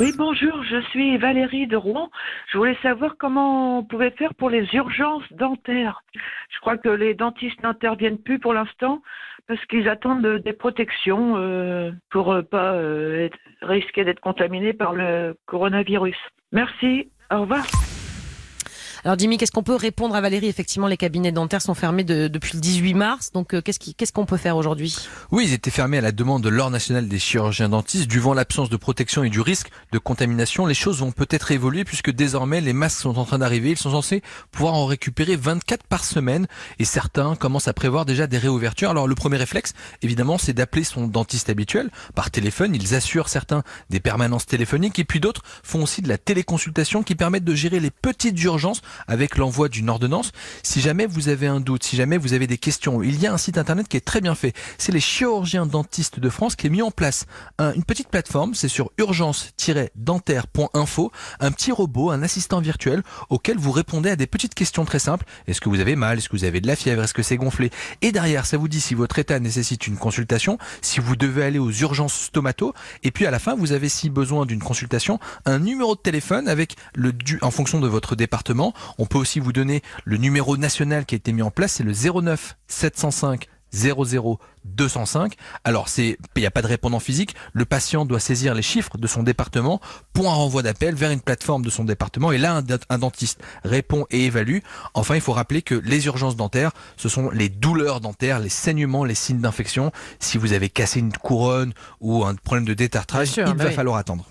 Oui, bonjour, je suis Valérie de Rouen. Je voulais savoir comment on pouvait faire pour les urgences dentaires. Je crois que les dentistes n'interviennent plus pour l'instant parce qu'ils attendent des protections euh, pour euh, pas euh, risquer d'être contaminés par le coronavirus. Merci, au revoir. Alors Jimmy, qu'est-ce qu'on peut répondre à Valérie? Effectivement, les cabinets dentaires sont fermés de- depuis le 18 mars. Donc euh, qu'est-ce qu'est-ce qu'on peut faire aujourd'hui? Oui, ils étaient fermés à la demande de l'Ordre national des chirurgiens dentistes. Dû l'absence de protection et du risque de contamination, les choses vont peut-être évoluer puisque désormais les masques sont en train d'arriver. Ils sont censés pouvoir en récupérer 24 par semaine et certains commencent à prévoir déjà des réouvertures. Alors le premier réflexe, évidemment, c'est d'appeler son dentiste habituel par téléphone. Ils assurent certains des permanences téléphoniques et puis d'autres font aussi de la téléconsultation qui permettent de gérer les petites urgences avec l'envoi d'une ordonnance. Si jamais vous avez un doute, si jamais vous avez des questions, il y a un site internet qui est très bien fait. C'est les chirurgiens dentistes de France qui a mis en place un- une petite plateforme. C'est sur urgence-dentaire.info. Un petit robot, un assistant virtuel auquel vous répondez à des petites questions très simples. Est-ce que vous avez mal? Est-ce que vous avez de la fièvre? Est-ce que c'est gonflé? Et derrière, ça vous dit si votre état nécessite une consultation, si vous devez aller aux urgences stomato. Et puis à la fin, vous avez si besoin d'une consultation, un numéro de téléphone avec le en fonction de votre département. On peut aussi vous donner le numéro national qui a été mis en place, c'est le 09 705 00 205. Alors il n'y a pas de répondant physique. Le patient doit saisir les chiffres de son département pour un renvoi d'appel vers une plateforme de son département. Et là, un, dent- un dentiste répond et évalue. Enfin, il faut rappeler que les urgences dentaires, ce sont les douleurs dentaires, les saignements, les signes d'infection. Si vous avez cassé une couronne ou un problème de détartrage, sûr, il bah va oui. falloir attendre.